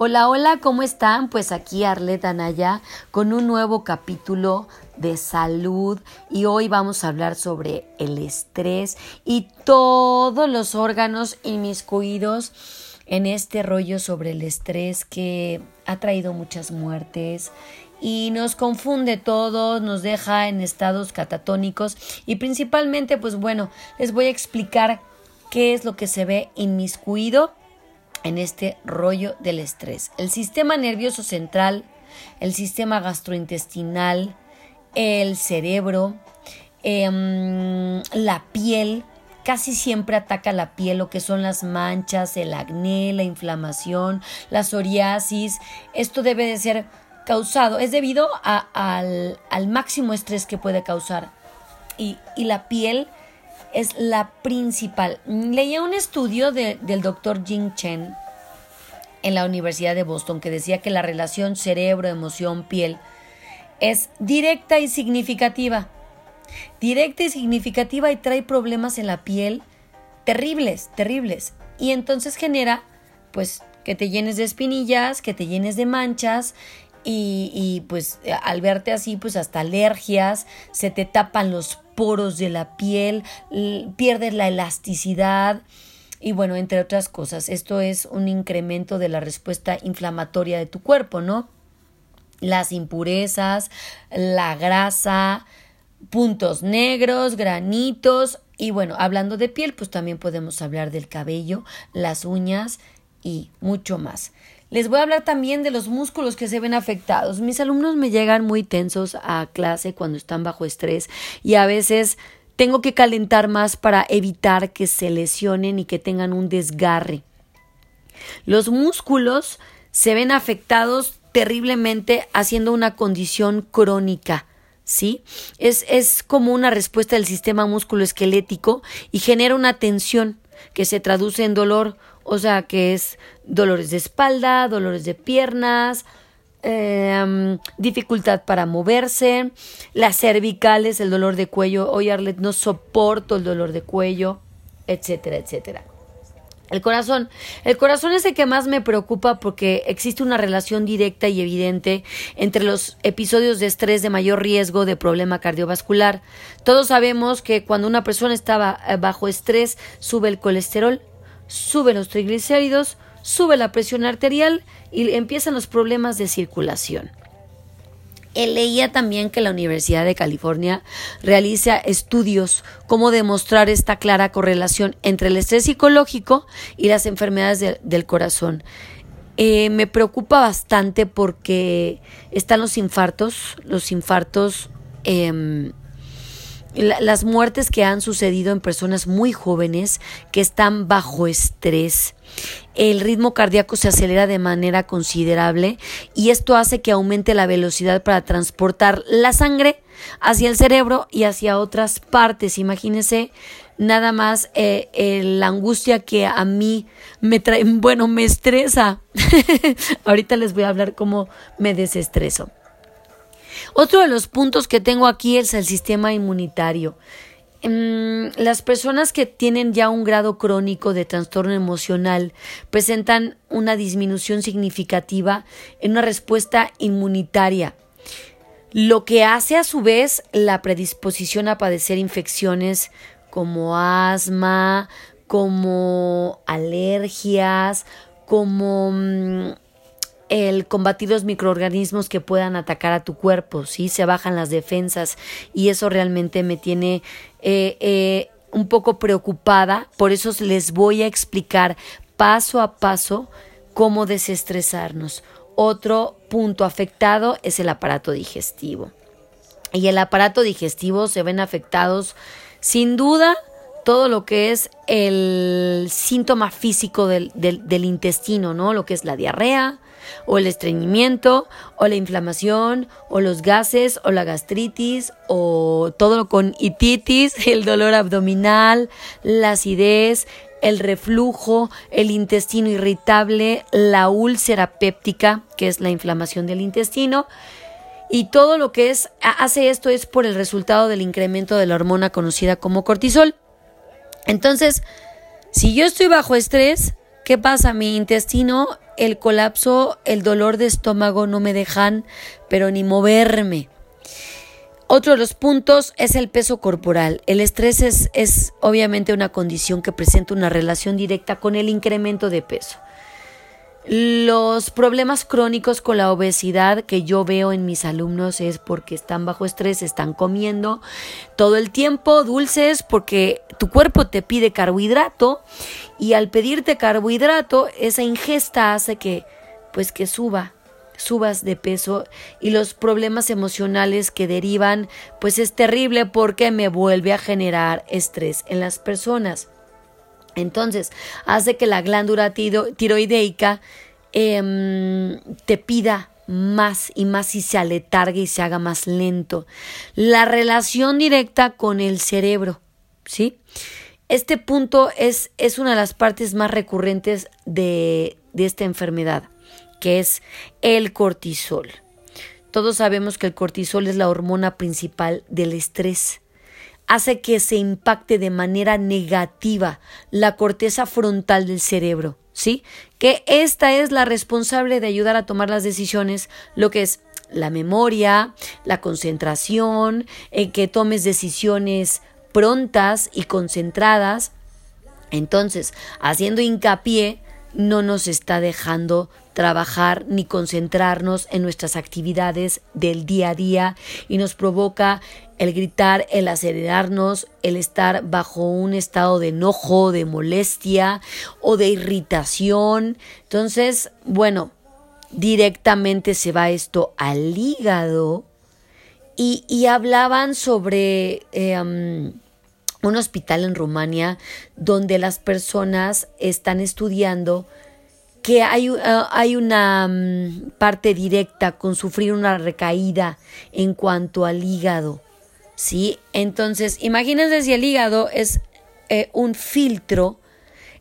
Hola, hola, ¿cómo están? Pues aquí Arleta Naya con un nuevo capítulo de salud y hoy vamos a hablar sobre el estrés y todos los órganos inmiscuidos en este rollo sobre el estrés que ha traído muchas muertes y nos confunde todo, nos deja en estados catatónicos y principalmente pues bueno, les voy a explicar qué es lo que se ve inmiscuido en este rollo del estrés. El sistema nervioso central, el sistema gastrointestinal, el cerebro, em, la piel, casi siempre ataca la piel, lo que son las manchas, el acné, la inflamación, la psoriasis. Esto debe de ser causado, es debido al, máximo estrés que puede causar. Y, y la piel es la principal. Leía un estudio del doctor Jing Chen en la Universidad de Boston que decía que la relación cerebro, emoción, piel es directa y significativa. Directa y significativa y trae problemas en la piel terribles, terribles. Y entonces genera, pues, que te llenes de espinillas, que te llenes de manchas y, pues al verte así, pues hasta alergias, se te tapan los poros de la piel, pierdes la elasticidad y bueno, entre otras cosas. Esto es un incremento de la respuesta inflamatoria de tu cuerpo, ¿no? Las impurezas, la grasa, puntos negros, granitos y bueno, hablando de piel, pues también podemos hablar del cabello, las uñas y mucho más. Les voy a hablar también de los músculos que se ven afectados. Mis alumnos me llegan muy tensos a clase cuando están bajo estrés y a veces tengo que calentar más para evitar que se lesionen y que tengan un desgarre. Los músculos se ven afectados terriblemente haciendo una condición crónica. ¿Sí? Es, es como una respuesta del sistema musculoesquelético y genera una tensión que se traduce en dolor o sea que es dolores de espalda, dolores de piernas, em, dificultad para moverse, las cervicales, el dolor de cuello, oye Arlet, no soporto el dolor de cuello, etcétera, etcétera. El corazón. El corazón es el que más me preocupa porque existe una relación directa y evidente entre los episodios de estrés de mayor riesgo de problema cardiovascular. Todos sabemos que cuando una persona está eh, bajo estrés sube el colesterol, sube los triglicéridos, sube la presión arterial y empiezan los problemas de circulación. Él leía también que la Universidad de California realiza estudios cómo demostrar esta clara correlación entre el estrés psicológico y las enfermedades del corazón. Eh, me preocupa bastante porque están los infartos, los infartos las muertes que han sucedido en personas muy jóvenes que están bajo estrés. El ritmo cardíaco se acelera de manera considerable y esto hace que aumente la velocidad para transportar la sangre hacia el cerebro y hacia otras partes. Imagínense nada más eh, la angustia que a mí me trae, bueno, me estresa. Ahorita les voy a hablar cómo me desestreso. Otro de los puntos que tengo aquí es el sistema inmunitario. Mm, las personas que tienen ya un grado crónico de trastorno emocional presentan una disminución significativa en una respuesta inmunitaria, lo que hace a su vez la predisposición a padecer infecciones como asma, como alergias, como mm, el combatir los microorganismos que puedan atacar a tu cuerpo, ¿sí? Se bajan las defensas y eso realmente me tiene eh, eh, un poco preocupada, por eso les voy a explicar paso a paso cómo desestresarnos. Otro punto afectado es el aparato digestivo. Y el aparato digestivo se ven afectados sin duda todo lo que es el síntoma físico del, del intestino, ¿no? Lo que es la diarrea, o el estreñimiento, o la inflamación, o los gases, o la gastritis, o todo con ititis, el dolor abdominal, la acidez, el reflujo, el intestino irritable, la úlcera péptica, que es la inflamación del intestino, y todo lo que es hace esto es por el resultado del incremento de la hormona conocida como cortisol. Entonces, si yo estoy bajo estrés, ¿qué pasa? Mi intestino el colapso, el dolor de estómago no me dejan, pero ni moverme. Otro de los puntos es el peso corporal. El estrés es, es obviamente una condición que presenta una relación directa con el incremento de peso. Los problemas crónicos con la obesidad que yo veo en mis alumnos es porque están bajo estrés, están comiendo todo el tiempo dulces porque tu cuerpo te pide carbohidrato y al pedirte carbohidrato esa ingesta hace que pues que suba subas de peso y los problemas emocionales que derivan pues es terrible porque me vuelve a generar estrés en las personas. Entonces, hace que la glándula tiroideica em, te pida más y más y se aletargue y se haga más lento. La relación directa con el cerebro, ¿sí? Este punto es, es una de las partes más recurrentes de, de esta enfermedad, que es el cortisol. Todos sabemos que el cortisol es la hormona principal del estrés hace que se impacte de manera negativa la corteza frontal del cerebro, ¿sí? Que esta es la responsable de ayudar a tomar las decisiones, lo que es la memoria, la concentración, en que tomes decisiones prontas y concentradas. Entonces, haciendo hincapié, no nos está dejando trabajar ni concentrarnos en nuestras actividades del día a día y nos provoca el gritar, el acelerarnos, el estar bajo un estado de enojo, de molestia o de irritación. Entonces, bueno, directamente se va esto al hígado y, hablaban sobre... Eh, un hospital en Rumania donde las personas están estudiando que hay, uh, hay una mm, parte directa con sufrir una recaída en cuanto al hígado. ¿Sí? Entonces, imagínense si el hígado es eh, un filtro,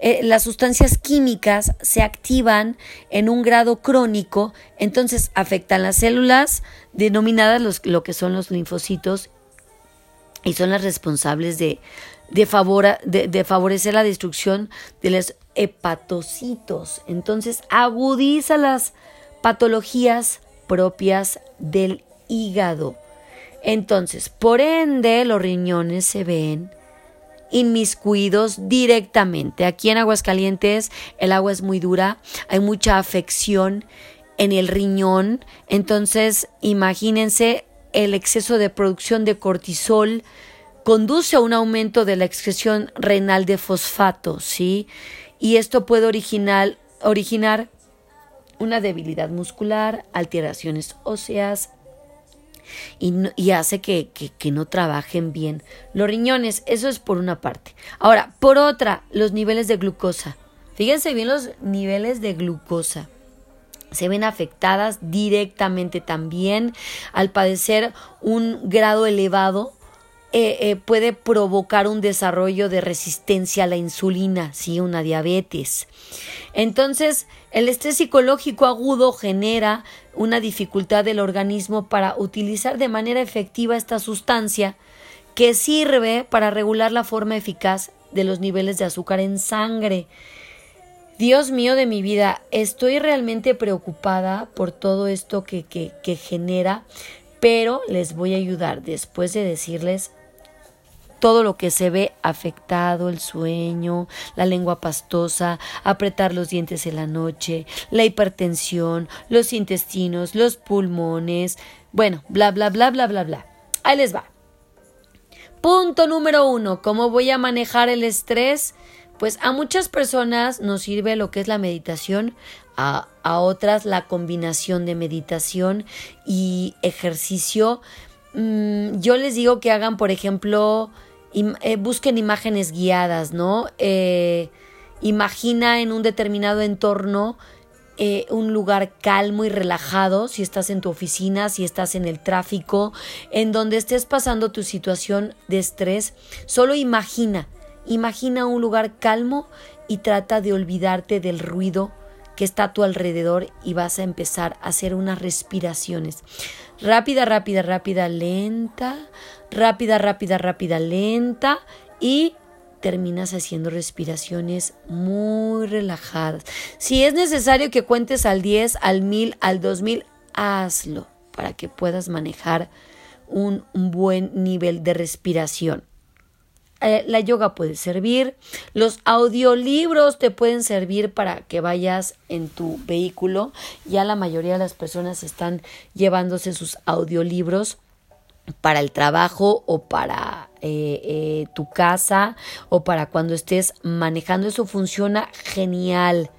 eh, las sustancias químicas se activan en un grado crónico, entonces afectan las células denominadas los, lo que son los linfocitos y son las responsables de, de, de favorecer la destrucción de las hepatocitos. Entonces agudiza las patologías propias del hígado. Entonces, por ende, los riñones se ven inmiscuidos directamente. Aquí en Aguascalientes el agua es muy dura, hay mucha afección en el riñón. Entonces, imagínense el exceso de producción de cortisol conduce a un aumento de la excreción renal de fosfato, ¿sí? y esto puede originar, una debilidad muscular, alteraciones óseas y, hace que, que, no trabajen bien los riñones. Eso es por una parte. Ahora, por otra, los niveles de glucosa. Fíjense bien los niveles de glucosa. Se ven afectadas directamente también al padecer un grado elevado eh, eh, puede provocar un desarrollo de resistencia a la insulina, ¿sí? una diabetes. Entonces, el estrés psicológico agudo genera una dificultad del organismo para utilizar de manera efectiva esta sustancia que sirve para regular la forma eficaz de los niveles de azúcar en sangre. Dios mío de mi vida, estoy realmente preocupada por todo esto que, que, que genera, pero les voy a ayudar después de decirles todo lo que se ve afectado, el sueño, la lengua pastosa, apretar los dientes en la noche, la hipertensión, los intestinos, los pulmones, bueno, bla, bla, bla, bla, bla, bla. Ahí les va. Punto número uno, ¿cómo voy a manejar el estrés? Pues a muchas personas nos sirve lo que es la meditación, a, a otras la combinación de meditación y ejercicio. Mm, yo les digo que hagan, por ejemplo, eh, busquen imágenes guiadas, ¿no? Eh, imagina en un determinado entorno eh, un lugar calmo y relajado, si estás en tu oficina, si estás en el tráfico, en donde estés pasando tu situación de estrés, solo imagina, imagina un lugar calmo y trata de olvidarte del ruido que está a tu alrededor y vas a empezar a hacer unas respiraciones. Rápida, rápida, rápida, lenta, rápida, rápida, rápida, lenta y terminas haciendo respiraciones muy relajadas. Si es necesario que cuentes al 10, al 1000, al 2000, hazlo para que puedas manejar un, buen nivel de respiración. Eh, la yoga puede servir, los audiolibros te pueden servir para que vayas en tu vehículo. Ya la mayoría de las personas están llevándose sus audiolibros para el trabajo o para eh, eh, tu casa o para cuando estés manejando. Eso funciona genial.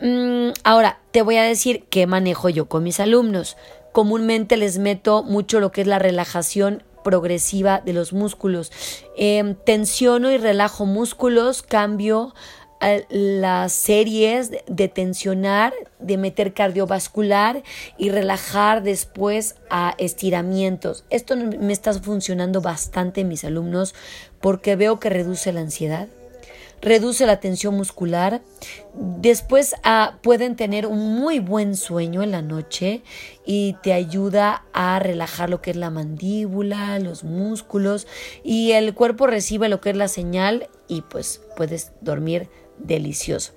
Mm, ahora, te voy a decir qué manejo yo con mis alumnos. Comúnmente les meto mucho lo que es la relajación progresiva de los músculos. Em, tensiono y relajo músculos, cambio las series de tensionar, de meter cardiovascular y relajar después a estiramientos. Esto me está funcionando bastante mis alumnos porque veo que reduce la ansiedad, reduce la tensión muscular. Después ah, pueden tener un muy buen sueño en la noche y te ayuda a relajar lo que es la mandíbula, los músculos y el cuerpo recibe lo que es la señal y pues puedes dormir delicioso.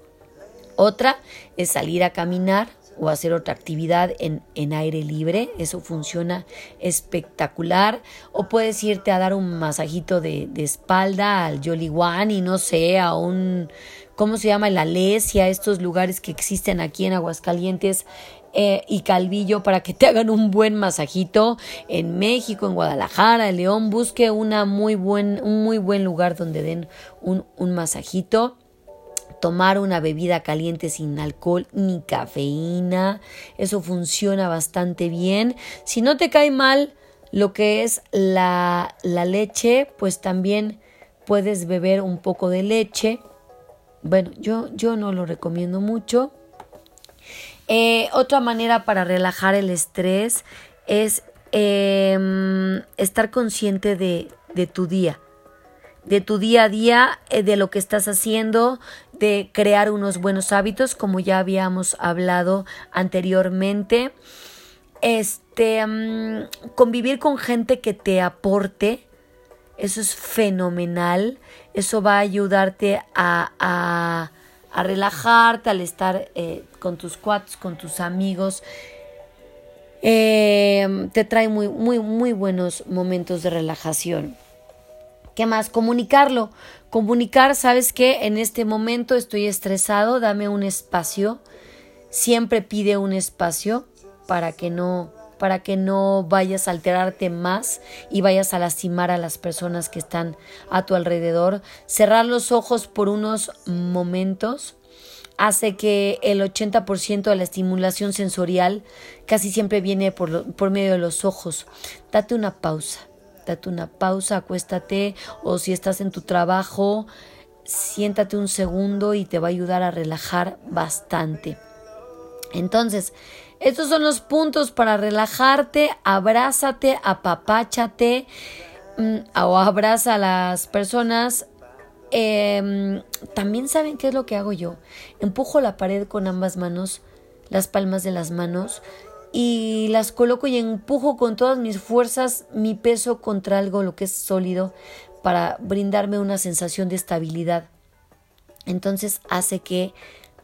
Otra es salir a caminar o hacer otra actividad en, en, aire libre, eso funciona espectacular. O puedes irte a dar un masajito de, espalda al Jolly One y no sé, a un, ¿cómo se llama? La Alesia, estos lugares que existen aquí en Aguascalientes eh, y Calvillo para que te hagan un buen masajito en México, en Guadalajara, en León. Busque una muy buen, un muy buen lugar donde den un, un masajito tomar una bebida caliente sin alcohol ni cafeína. Eso funciona bastante bien. Si no te cae mal lo que es la, leche, pues también puedes beber un poco de leche. Bueno, yo, yo no lo recomiendo mucho. Eh, otra manera para relajar el estrés es em, estar consciente de, de tu día de tu día a día, eh, de lo que estás haciendo, de crear unos buenos hábitos, como ya habíamos hablado anteriormente. Este, mm, convivir con gente que te aporte, eso es fenomenal. Eso va a ayudarte a, a, a relajarte al estar eh, con tus cuates, con tus amigos. Eh, te trae muy, muy, muy buenos momentos de relajación. ¿Qué más? Comunicarlo. Comunicar, sabes que en este momento estoy estresado, dame un espacio. Siempre pide un espacio para que no para que no vayas a alterarte más y vayas a lastimar a las personas que están a tu alrededor. Cerrar los ojos por unos momentos hace que el 80% de la estimulación sensorial casi siempre viene por, por medio de los ojos. Date una pausa date una pausa, acuéstate o si estás en tu trabajo, siéntate un segundo y te va a ayudar a relajar bastante. Entonces, estos son los puntos para relajarte, abrázate, apapáchate mm, o abraza a las personas. Em, también saben qué es lo que hago yo. Empujo la pared con ambas manos, las palmas de las manos y las coloco y empujo con todas mis fuerzas mi peso contra algo lo que es sólido para brindarme una sensación de estabilidad. Entonces hace que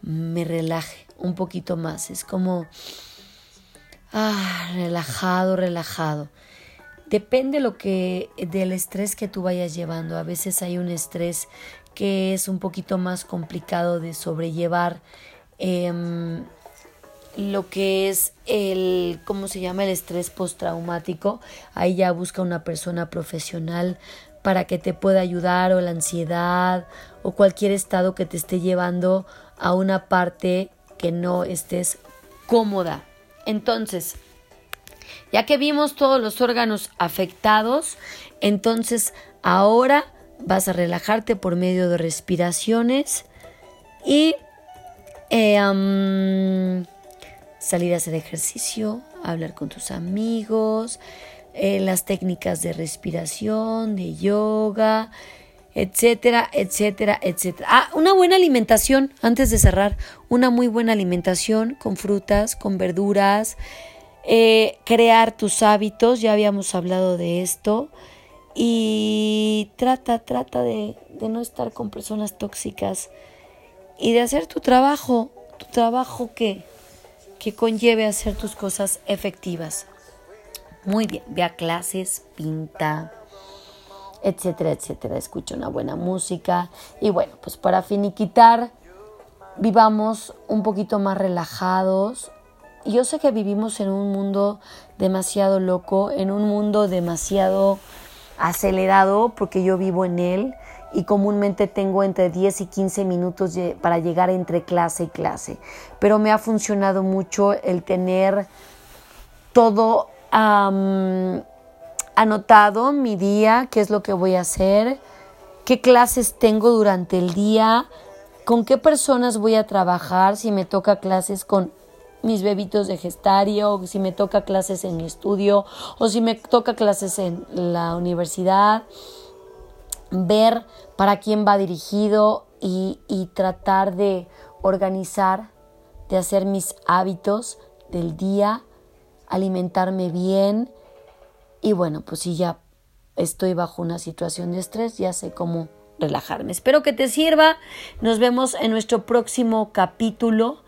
me relaje un poquito más. Es como ah, relajado, relajado. Depende lo que del estrés que tú vayas llevando. A veces hay un estrés que es un poquito más complicado de sobrellevar. Em, lo que es el, ¿cómo se llama? El estrés postraumático. Ahí ya busca una persona profesional para que te pueda ayudar o la ansiedad o cualquier estado que te esté llevando a una parte que no estés cómoda. Entonces, ya que vimos todos los órganos afectados, entonces ahora vas a relajarte por medio de respiraciones y eh, salir a hacer ejercicio, hablar con tus amigos, eh, las técnicas de respiración, de yoga, etcétera, etcétera, etcétera. Ah, una buena alimentación, antes de cerrar, una muy buena alimentación con frutas, con verduras, eh, crear tus hábitos, ya habíamos hablado de esto, y trata, trata de, de no estar con personas tóxicas y de hacer tu trabajo, tu trabajo que, que conlleve hacer tus cosas efectivas. Muy bien, ve a clases, pinta, etcétera, etcétera. Escucha una buena música. Y bueno, pues para finiquitar, vivamos un poquito más relajados. Yo sé que vivimos en un mundo demasiado loco, en un mundo demasiado acelerado, porque yo vivo en él y comúnmente tengo entre 10 y 15 minutos para llegar entre clase y clase. Pero me ha funcionado mucho el tener todo anotado mi día, qué es lo que voy a hacer, qué clases tengo durante el día, con qué personas voy a trabajar, si me toca clases con mis bebitos de gestario, si me toca clases en mi estudio o si me toca clases en la universidad, ver para quién va dirigido y, y tratar de organizar, de hacer mis hábitos del día alimentarme bien y bueno, pues si ya estoy bajo una situación de estrés, ya sé cómo relajarme. Espero que te sirva. Nos vemos en nuestro próximo capítulo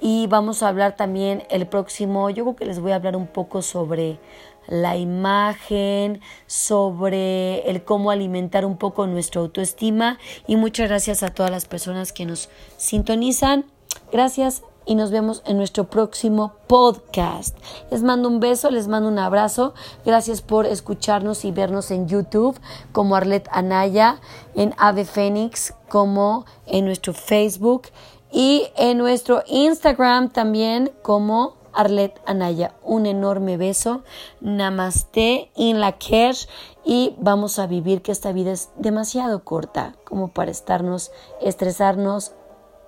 y vamos a hablar también el próximo, yo creo que les voy a hablar un poco sobre la imagen, sobre el cómo alimentar un poco nuestra autoestima y muchas gracias a todas las personas que nos sintonizan. Gracias y nos vemos en nuestro próximo podcast. Les mando un beso, les mando un abrazo. Gracias por escucharnos y vernos en YouTube como Arlet Anaya, en Ave Fénix como en nuestro Facebook y en nuestro Instagram también como Arlet Anaya. Un enorme beso. Namaste in la cash y vamos a vivir que esta vida es demasiado corta como para estarnos, estresarnos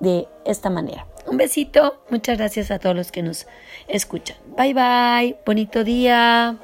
de esta manera. Un besito, muchas gracias a todos los que nos escuchan. Bye bye, bonito día.